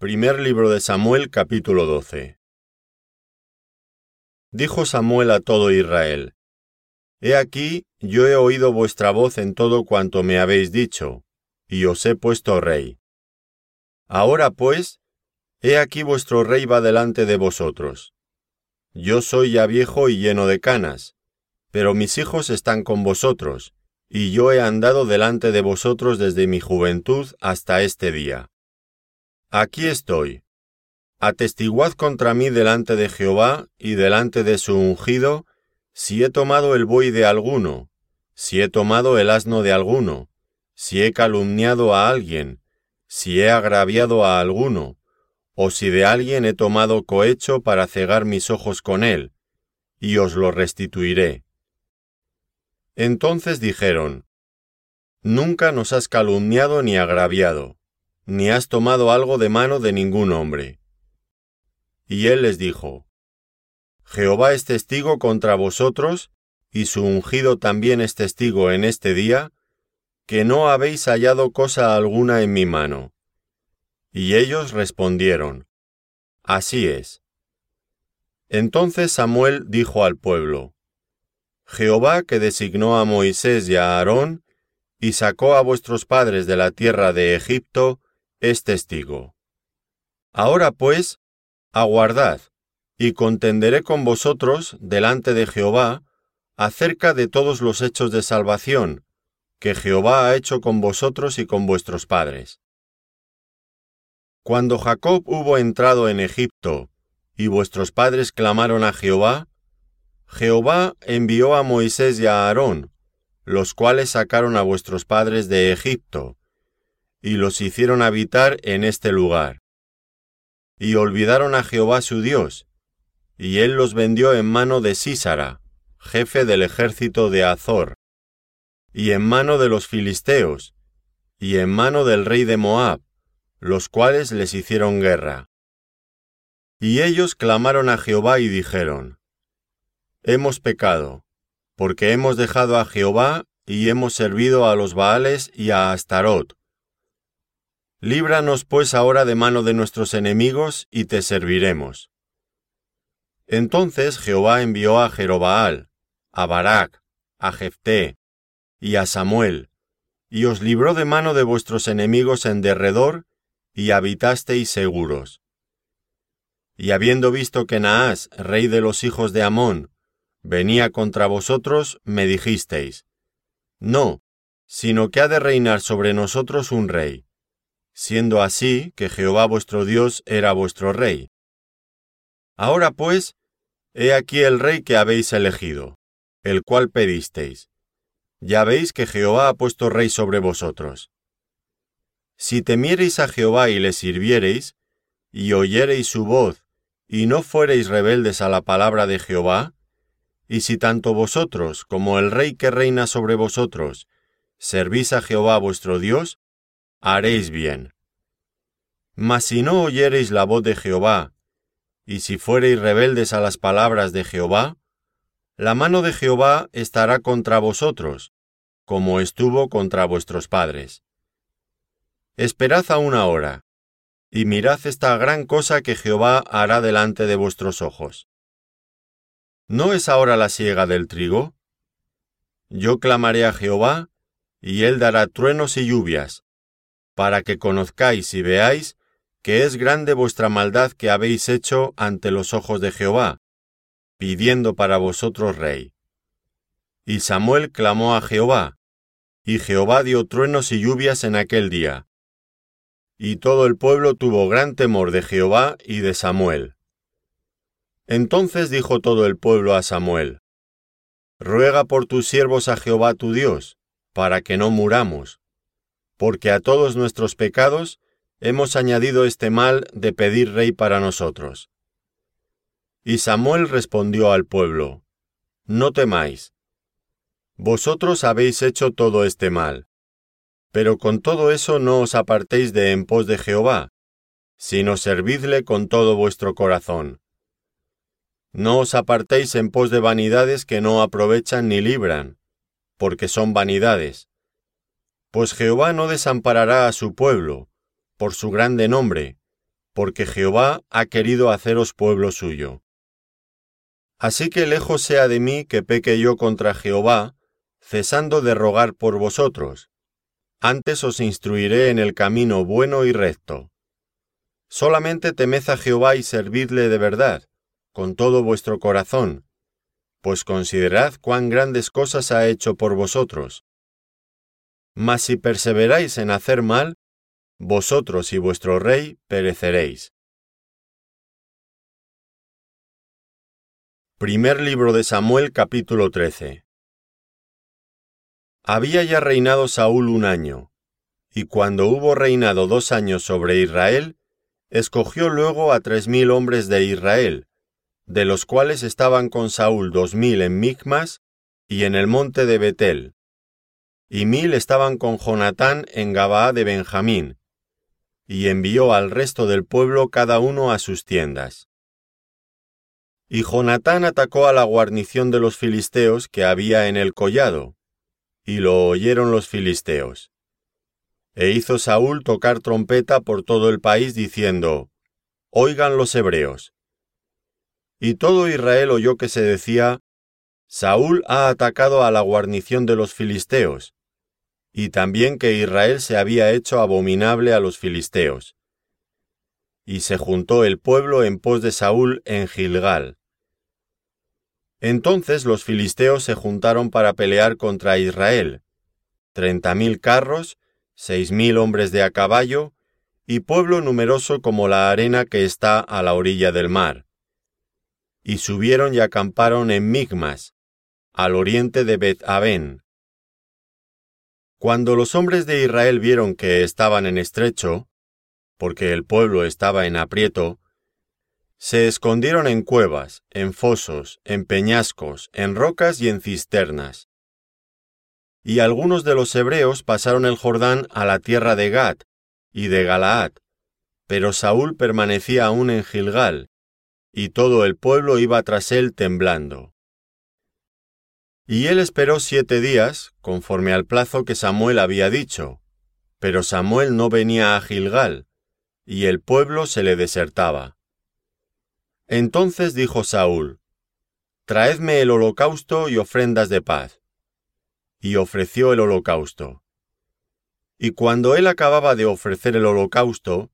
Primer libro de Samuel capítulo 12 Dijo Samuel a todo Israel, He aquí, yo he oído vuestra voz en todo cuanto me habéis dicho, y os he puesto rey. Ahora pues, he aquí vuestro rey va delante de vosotros. Yo soy ya viejo y lleno de canas, pero mis hijos están con vosotros, y yo he andado delante de vosotros desde mi juventud hasta este día. Aquí estoy. Atestiguad contra mí delante de Jehová y delante de su ungido, si he tomado el buey de alguno, si he tomado el asno de alguno, si he calumniado a alguien, si he agraviado a alguno, o si de alguien he tomado cohecho para cegar mis ojos con él, y os lo restituiré. Entonces dijeron, Nunca nos has calumniado ni agraviado ni has tomado algo de mano de ningún hombre. Y él les dijo, Jehová es testigo contra vosotros, y su ungido también es testigo en este día, que no habéis hallado cosa alguna en mi mano. Y ellos respondieron, Así es. Entonces Samuel dijo al pueblo, Jehová que designó a Moisés y a Aarón, y sacó a vuestros padres de la tierra de Egipto, es testigo. Ahora pues, aguardad, y contenderé con vosotros delante de Jehová acerca de todos los hechos de salvación que Jehová ha hecho con vosotros y con vuestros padres. Cuando Jacob hubo entrado en Egipto, y vuestros padres clamaron a Jehová, Jehová envió a Moisés y a Aarón, los cuales sacaron a vuestros padres de Egipto, y los hicieron habitar en este lugar. Y olvidaron a Jehová su Dios, y él los vendió en mano de Sísara, jefe del ejército de Azor, y en mano de los filisteos, y en mano del rey de Moab, los cuales les hicieron guerra. Y ellos clamaron a Jehová y dijeron, Hemos pecado, porque hemos dejado a Jehová y hemos servido a los Baales y a Astarot, Líbranos pues ahora de mano de nuestros enemigos, y te serviremos. Entonces Jehová envió a Jerobaal, a Barak, a Jefté, y a Samuel, y os libró de mano de vuestros enemigos en derredor, y habitasteis seguros. Y habiendo visto que Naas, rey de los hijos de Amón, venía contra vosotros, me dijisteis, No, sino que ha de reinar sobre nosotros un rey siendo así que Jehová vuestro Dios era vuestro rey. Ahora pues, he aquí el rey que habéis elegido, el cual pedisteis. Ya veis que Jehová ha puesto rey sobre vosotros. Si temiereis a Jehová y le sirviereis, y oyereis su voz, y no fuereis rebeldes a la palabra de Jehová, y si tanto vosotros como el rey que reina sobre vosotros servís a Jehová vuestro Dios, haréis bien. Mas si no oyereis la voz de Jehová, y si fuereis rebeldes a las palabras de Jehová, la mano de Jehová estará contra vosotros, como estuvo contra vuestros padres. Esperad aún ahora, y mirad esta gran cosa que Jehová hará delante de vuestros ojos. ¿No es ahora la siega del trigo? Yo clamaré a Jehová, y él dará truenos y lluvias, para que conozcáis y veáis que es grande vuestra maldad que habéis hecho ante los ojos de Jehová, pidiendo para vosotros rey. Y Samuel clamó a Jehová, y Jehová dio truenos y lluvias en aquel día. Y todo el pueblo tuvo gran temor de Jehová y de Samuel. Entonces dijo todo el pueblo a Samuel, Ruega por tus siervos a Jehová tu Dios, para que no muramos, porque a todos nuestros pecados hemos añadido este mal de pedir rey para nosotros. Y Samuel respondió al pueblo, No temáis. Vosotros habéis hecho todo este mal. Pero con todo eso no os apartéis de en pos de Jehová, sino servidle con todo vuestro corazón. No os apartéis en pos de vanidades que no aprovechan ni libran, porque son vanidades pues Jehová no desamparará a su pueblo, por su grande nombre, porque Jehová ha querido haceros pueblo suyo. Así que lejos sea de mí que peque yo contra Jehová, cesando de rogar por vosotros. Antes os instruiré en el camino bueno y recto. Solamente temed a Jehová y servidle de verdad, con todo vuestro corazón, pues considerad cuán grandes cosas ha hecho por vosotros. Mas si perseveráis en hacer mal, vosotros y vuestro rey pereceréis. Primer libro de Samuel capítulo 13 Había ya reinado Saúl un año, y cuando hubo reinado dos años sobre Israel, escogió luego a tres mil hombres de Israel, de los cuales estaban con Saúl dos mil en Micmas y en el monte de Betel, y mil estaban con Jonatán en Gabaa de Benjamín, y envió al resto del pueblo cada uno a sus tiendas. Y Jonatán atacó a la guarnición de los filisteos que había en el collado, y lo oyeron los filisteos. E hizo Saúl tocar trompeta por todo el país diciendo, Oigan los hebreos. Y todo Israel oyó que se decía, Saúl ha atacado a la guarnición de los filisteos, y también que Israel se había hecho abominable a los filisteos. Y se juntó el pueblo en pos de Saúl en Gilgal. Entonces los filisteos se juntaron para pelear contra Israel, treinta mil carros, seis mil hombres de a caballo, y pueblo numeroso como la arena que está a la orilla del mar. Y subieron y acamparon en Migmas, al oriente de Bet-Aben, cuando los hombres de Israel vieron que estaban en estrecho, porque el pueblo estaba en aprieto, se escondieron en cuevas, en fosos, en peñascos, en rocas y en cisternas. Y algunos de los hebreos pasaron el Jordán a la tierra de Gad y de Galaad, pero Saúl permanecía aún en Gilgal, y todo el pueblo iba tras él temblando. Y él esperó siete días, conforme al plazo que Samuel había dicho. Pero Samuel no venía a Gilgal, y el pueblo se le desertaba. Entonces dijo Saúl, Traedme el holocausto y ofrendas de paz. Y ofreció el holocausto. Y cuando él acababa de ofrecer el holocausto,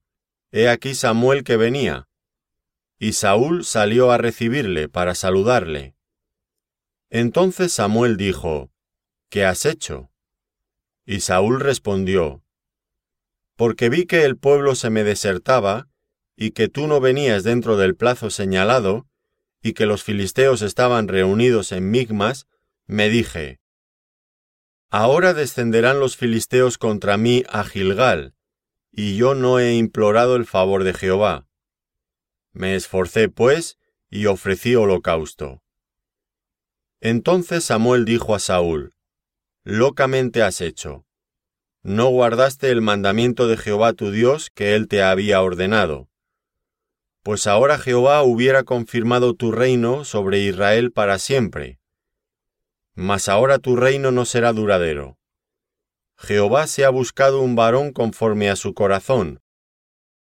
he aquí Samuel que venía. Y Saúl salió a recibirle para saludarle. Entonces Samuel dijo, ¿Qué has hecho? Y Saúl respondió, Porque vi que el pueblo se me desertaba, y que tú no venías dentro del plazo señalado, y que los filisteos estaban reunidos en Migmas, me dije, Ahora descenderán los filisteos contra mí a Gilgal, y yo no he implorado el favor de Jehová. Me esforcé, pues, y ofrecí holocausto. Entonces Samuel dijo a Saúl, Locamente has hecho. No guardaste el mandamiento de Jehová tu Dios que él te había ordenado. Pues ahora Jehová hubiera confirmado tu reino sobre Israel para siempre. Mas ahora tu reino no será duradero. Jehová se ha buscado un varón conforme a su corazón,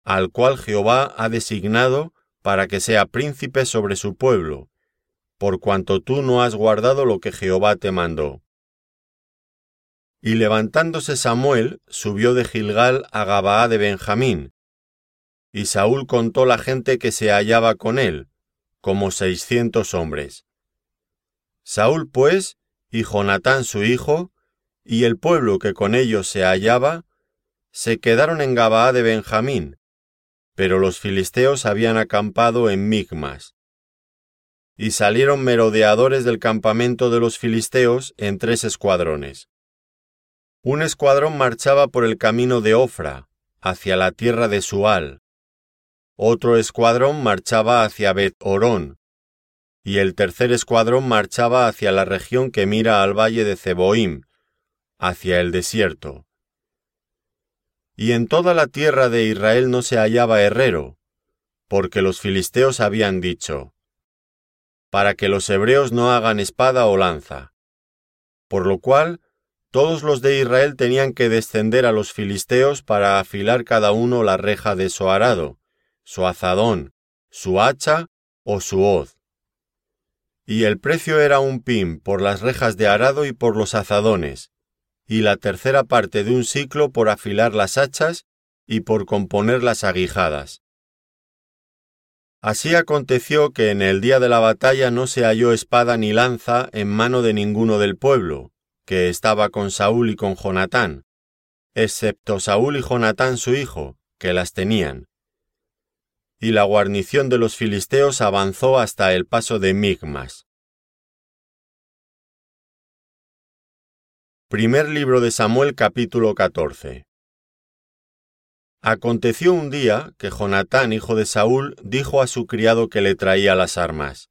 al cual Jehová ha designado para que sea príncipe sobre su pueblo, por cuanto tú no has guardado lo que Jehová te mandó. Y levantándose Samuel, subió de Gilgal a Gabaa de Benjamín, y Saúl contó la gente que se hallaba con él, como seiscientos hombres. Saúl, pues, y Jonatán su hijo, y el pueblo que con ellos se hallaba, se quedaron en Gabaa de Benjamín, pero los filisteos habían acampado en Migmas y salieron merodeadores del campamento de los filisteos en tres escuadrones. Un escuadrón marchaba por el camino de Ofra, hacia la tierra de Sual. Otro escuadrón marchaba hacia Bet Orón, y el tercer escuadrón marchaba hacia la región que mira al valle de Ceboim, hacia el desierto. Y en toda la tierra de Israel no se hallaba herrero, porque los filisteos habían dicho, para que los hebreos no hagan espada o lanza. Por lo cual, todos los de Israel tenían que descender a los filisteos para afilar cada uno la reja de su arado, su azadón, su hacha o su hoz. Y el precio era un pin por las rejas de arado y por los azadones, y la tercera parte de un ciclo por afilar las hachas y por componer las aguijadas. Así aconteció que en el día de la batalla no se halló espada ni lanza en mano de ninguno del pueblo, que estaba con Saúl y con Jonatán, excepto Saúl y Jonatán su hijo, que las tenían. Y la guarnición de los filisteos avanzó hasta el paso de Migmas. Primer libro de Samuel capítulo 14 Aconteció un día que Jonatán, hijo de Saúl, dijo a su criado que le traía las armas,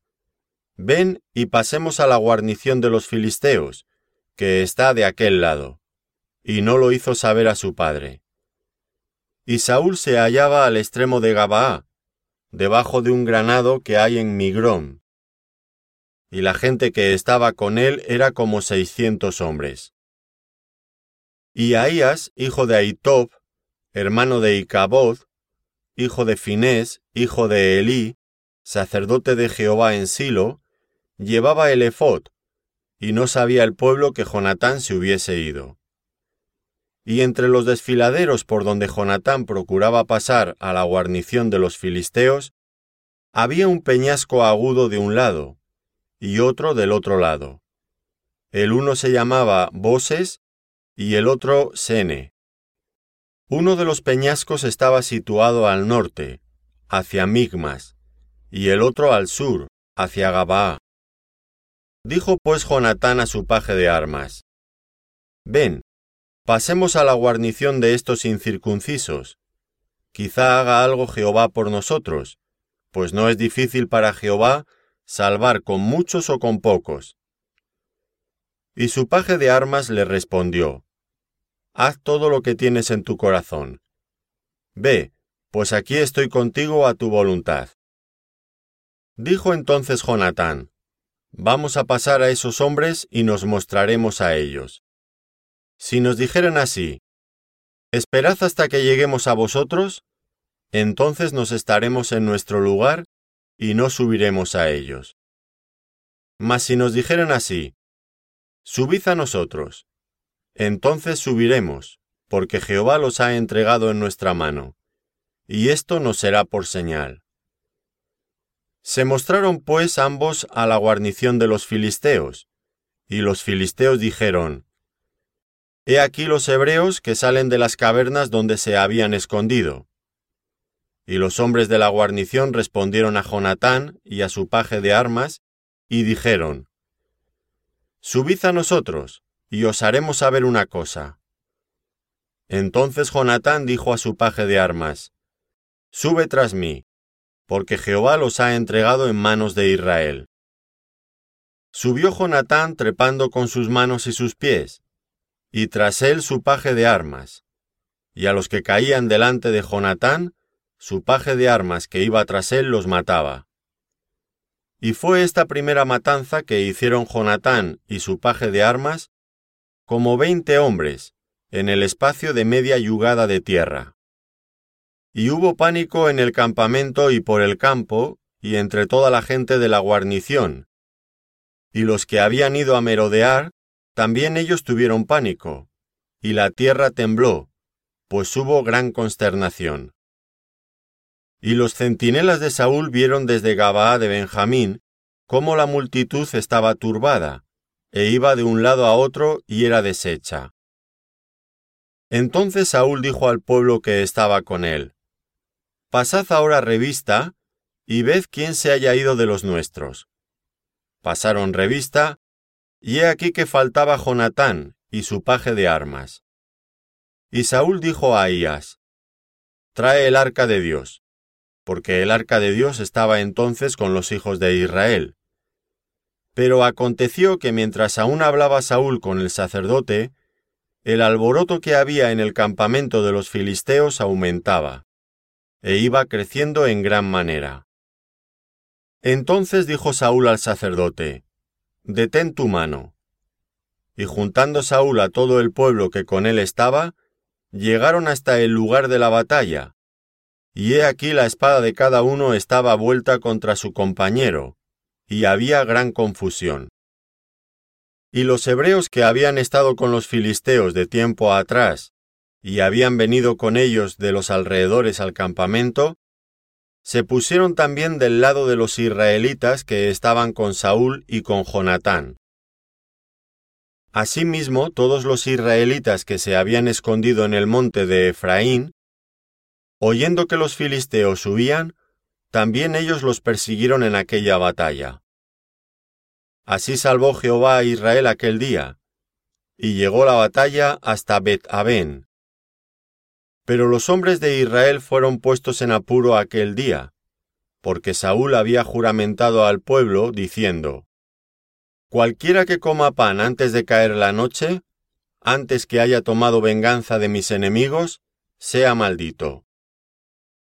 Ven y pasemos a la guarnición de los filisteos, que está de aquel lado. Y no lo hizo saber a su padre. Y Saúl se hallaba al extremo de Gabaá, debajo de un granado que hay en Migrón. Y la gente que estaba con él era como seiscientos hombres. Y Ahías, hijo de Aitob, hermano de Icaboz, hijo de Finés, hijo de Elí, sacerdote de Jehová en Silo, llevaba el efod, y no sabía el pueblo que Jonatán se hubiese ido. Y entre los desfiladeros por donde Jonatán procuraba pasar a la guarnición de los filisteos, había un peñasco agudo de un lado, y otro del otro lado. El uno se llamaba Boses y el otro Sene. Uno de los peñascos estaba situado al norte, hacia Migmas, y el otro al sur, hacia Gabaa. Dijo pues Jonatán a su paje de armas, Ven, pasemos a la guarnición de estos incircuncisos. Quizá haga algo Jehová por nosotros, pues no es difícil para Jehová salvar con muchos o con pocos. Y su paje de armas le respondió, haz todo lo que tienes en tu corazón. Ve, pues aquí estoy contigo a tu voluntad. Dijo entonces Jonatán, Vamos a pasar a esos hombres y nos mostraremos a ellos. Si nos dijeran así, Esperad hasta que lleguemos a vosotros, entonces nos estaremos en nuestro lugar y no subiremos a ellos. Mas si nos dijeran así, Subid a nosotros, entonces subiremos, porque Jehová los ha entregado en nuestra mano, y esto nos será por señal. Se mostraron pues ambos a la guarnición de los filisteos, y los filisteos dijeron, He aquí los hebreos que salen de las cavernas donde se habían escondido. Y los hombres de la guarnición respondieron a Jonatán y a su paje de armas, y dijeron, Subid a nosotros, y os haremos saber una cosa. Entonces Jonatán dijo a su paje de armas, Sube tras mí, porque Jehová los ha entregado en manos de Israel. Subió Jonatán trepando con sus manos y sus pies, y tras él su paje de armas, y a los que caían delante de Jonatán, su paje de armas que iba tras él los mataba. Y fue esta primera matanza que hicieron Jonatán y su paje de armas como veinte hombres, en el espacio de media yugada de tierra. Y hubo pánico en el campamento y por el campo, y entre toda la gente de la guarnición. Y los que habían ido a merodear, también ellos tuvieron pánico, y la tierra tembló, pues hubo gran consternación. Y los centinelas de Saúl vieron desde Gabaa de Benjamín cómo la multitud estaba turbada, e iba de un lado a otro y era deshecha. Entonces Saúl dijo al pueblo que estaba con él, Pasad ahora revista y ved quién se haya ido de los nuestros. Pasaron revista, y he aquí que faltaba Jonatán y su paje de armas. Y Saúl dijo a Ahías, Trae el arca de Dios, porque el arca de Dios estaba entonces con los hijos de Israel. Pero aconteció que mientras aún hablaba Saúl con el sacerdote, el alboroto que había en el campamento de los filisteos aumentaba, e iba creciendo en gran manera. Entonces dijo Saúl al sacerdote, Detén tu mano. Y juntando Saúl a todo el pueblo que con él estaba, llegaron hasta el lugar de la batalla, y he aquí la espada de cada uno estaba vuelta contra su compañero, y había gran confusión. Y los hebreos que habían estado con los filisteos de tiempo atrás, y habían venido con ellos de los alrededores al campamento, se pusieron también del lado de los israelitas que estaban con Saúl y con Jonatán. Asimismo, todos los israelitas que se habían escondido en el monte de Efraín, oyendo que los filisteos subían, también ellos los persiguieron en aquella batalla. Así salvó Jehová a Israel aquel día, y llegó la batalla hasta Bet-Aben. Pero los hombres de Israel fueron puestos en apuro aquel día, porque Saúl había juramentado al pueblo, diciendo, Cualquiera que coma pan antes de caer la noche, antes que haya tomado venganza de mis enemigos, sea maldito.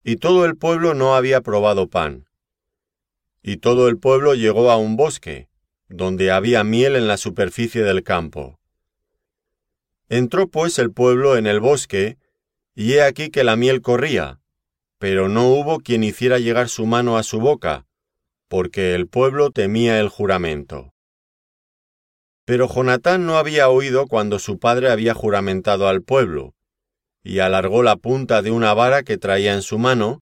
Y todo el pueblo no había probado pan. Y todo el pueblo llegó a un bosque, donde había miel en la superficie del campo. Entró pues el pueblo en el bosque, y he aquí que la miel corría, pero no hubo quien hiciera llegar su mano a su boca, porque el pueblo temía el juramento. Pero Jonatán no había oído cuando su padre había juramentado al pueblo, y alargó la punta de una vara que traía en su mano,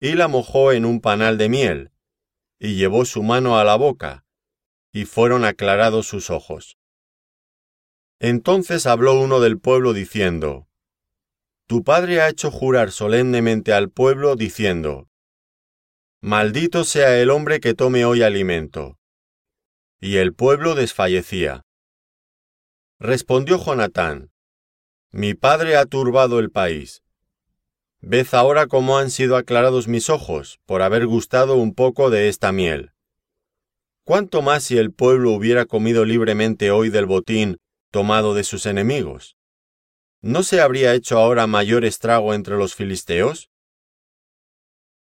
y la mojó en un panal de miel, y llevó su mano a la boca, y fueron aclarados sus ojos. Entonces habló uno del pueblo diciendo, Tu padre ha hecho jurar solemnemente al pueblo diciendo, Maldito sea el hombre que tome hoy alimento. Y el pueblo desfallecía. Respondió Jonatán, mi padre ha turbado el país. Ved ahora cómo han sido aclarados mis ojos por haber gustado un poco de esta miel. ¿Cuánto más si el pueblo hubiera comido libremente hoy del botín tomado de sus enemigos? ¿No se habría hecho ahora mayor estrago entre los filisteos?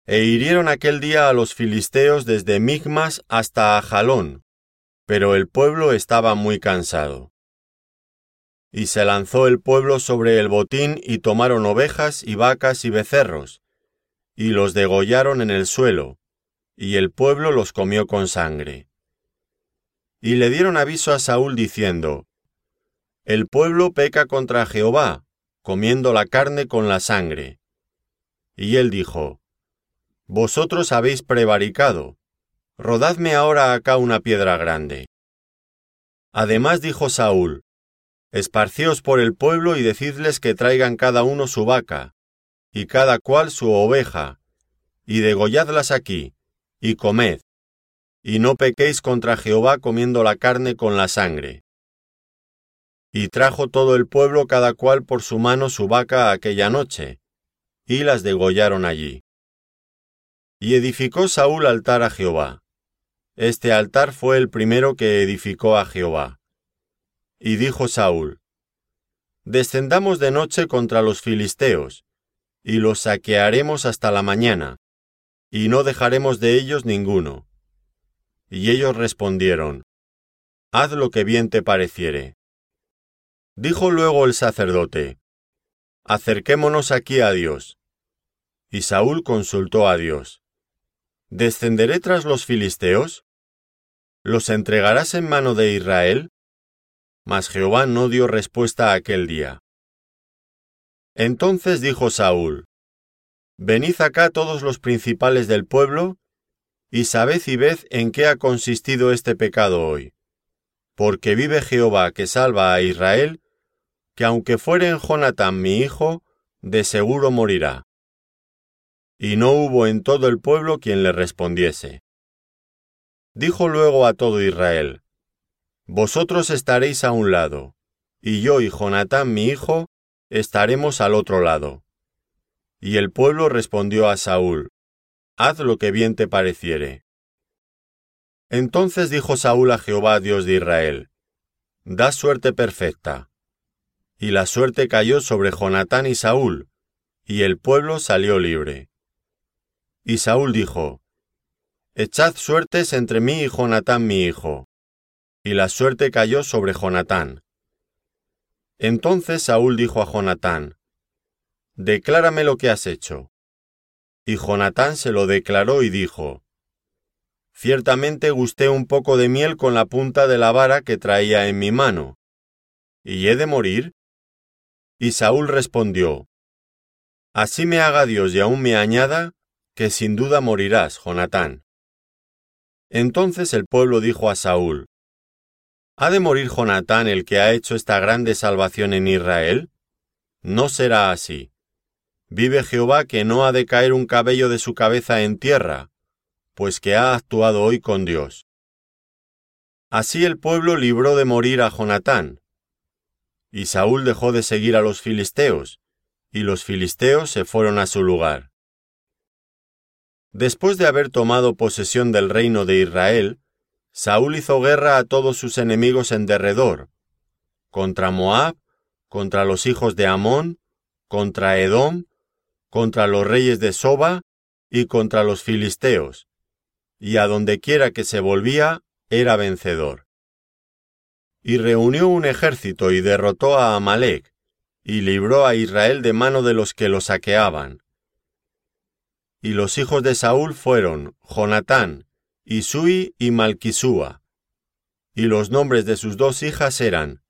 E hirieron aquel día a los filisteos desde Migmas hasta Ajalón, pero el pueblo estaba muy cansado. Y se lanzó el pueblo sobre el botín y tomaron ovejas y vacas y becerros, y los degollaron en el suelo, y el pueblo los comió con sangre. Y le dieron aviso a Saúl diciendo, El pueblo peca contra Jehová, comiendo la carne con la sangre. Y él dijo, Vosotros habéis prevaricado, rodadme ahora acá una piedra grande. Además dijo Saúl, Esparcíos por el pueblo y decidles que traigan cada uno su vaca, y cada cual su oveja, y degolladlas aquí, y comed, y no pequéis contra Jehová comiendo la carne con la sangre. Y trajo todo el pueblo cada cual por su mano su vaca aquella noche, y las degollaron allí. Y edificó Saúl altar a Jehová. Este altar fue el primero que edificó a Jehová. Y dijo Saúl, Descendamos de noche contra los filisteos, y los saquearemos hasta la mañana, y no dejaremos de ellos ninguno. Y ellos respondieron, Haz lo que bien te pareciere. Dijo luego el sacerdote, Acerquémonos aquí a Dios. Y Saúl consultó a Dios, ¿Descenderé tras los filisteos? ¿Los entregarás en mano de Israel? Mas Jehová no dio respuesta aquel día. Entonces dijo Saúl, Venid acá todos los principales del pueblo, y sabed y ved en qué ha consistido este pecado hoy. Porque vive Jehová que salva a Israel, que aunque fuere en Jonatán mi hijo, de seguro morirá. Y no hubo en todo el pueblo quien le respondiese. Dijo luego a todo Israel, vosotros estaréis a un lado, y yo y Jonatán mi hijo estaremos al otro lado. Y el pueblo respondió a Saúl, Haz lo que bien te pareciere. Entonces dijo Saúl a Jehová Dios de Israel, Da suerte perfecta. Y la suerte cayó sobre Jonatán y Saúl, y el pueblo salió libre. Y Saúl dijo, Echad suertes entre mí y Jonatán mi hijo y la suerte cayó sobre Jonatán. Entonces Saúl dijo a Jonatán, Declárame lo que has hecho. Y Jonatán se lo declaró y dijo, Ciertamente gusté un poco de miel con la punta de la vara que traía en mi mano. ¿Y he de morir? Y Saúl respondió, Así me haga Dios y aún me añada, que sin duda morirás, Jonatán. Entonces el pueblo dijo a Saúl, ¿Ha de morir Jonatán el que ha hecho esta grande salvación en Israel? No será así. Vive Jehová que no ha de caer un cabello de su cabeza en tierra, pues que ha actuado hoy con Dios. Así el pueblo libró de morir a Jonatán. Y Saúl dejó de seguir a los filisteos, y los filisteos se fueron a su lugar. Después de haber tomado posesión del reino de Israel, Saúl hizo guerra a todos sus enemigos en derredor, contra Moab, contra los hijos de Amón, contra Edom, contra los reyes de Soba y contra los filisteos, y a donde quiera que se volvía, era vencedor. Y reunió un ejército y derrotó a Amalek, y libró a Israel de mano de los que lo saqueaban. Y los hijos de Saúl fueron Jonatán, Isui y Malquisúa. Y los nombres de sus dos hijas eran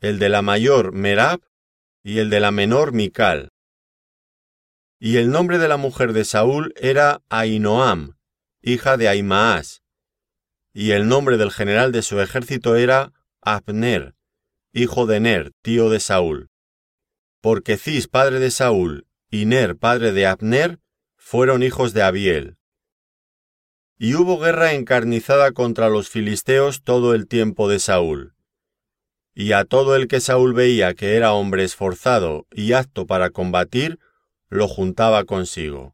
el de la mayor Merab y el de la menor Mical. Y el nombre de la mujer de Saúl era Ainoam, hija de Aimaas, y el nombre del general de su ejército era Abner, hijo de Ner, tío de Saúl. Porque Cis, padre de Saúl, y Ner, padre de Abner, fueron hijos de Abiel. Y hubo guerra encarnizada contra los filisteos todo el tiempo de Saúl. Y a todo el que Saúl veía que era hombre esforzado y apto para combatir, lo juntaba consigo.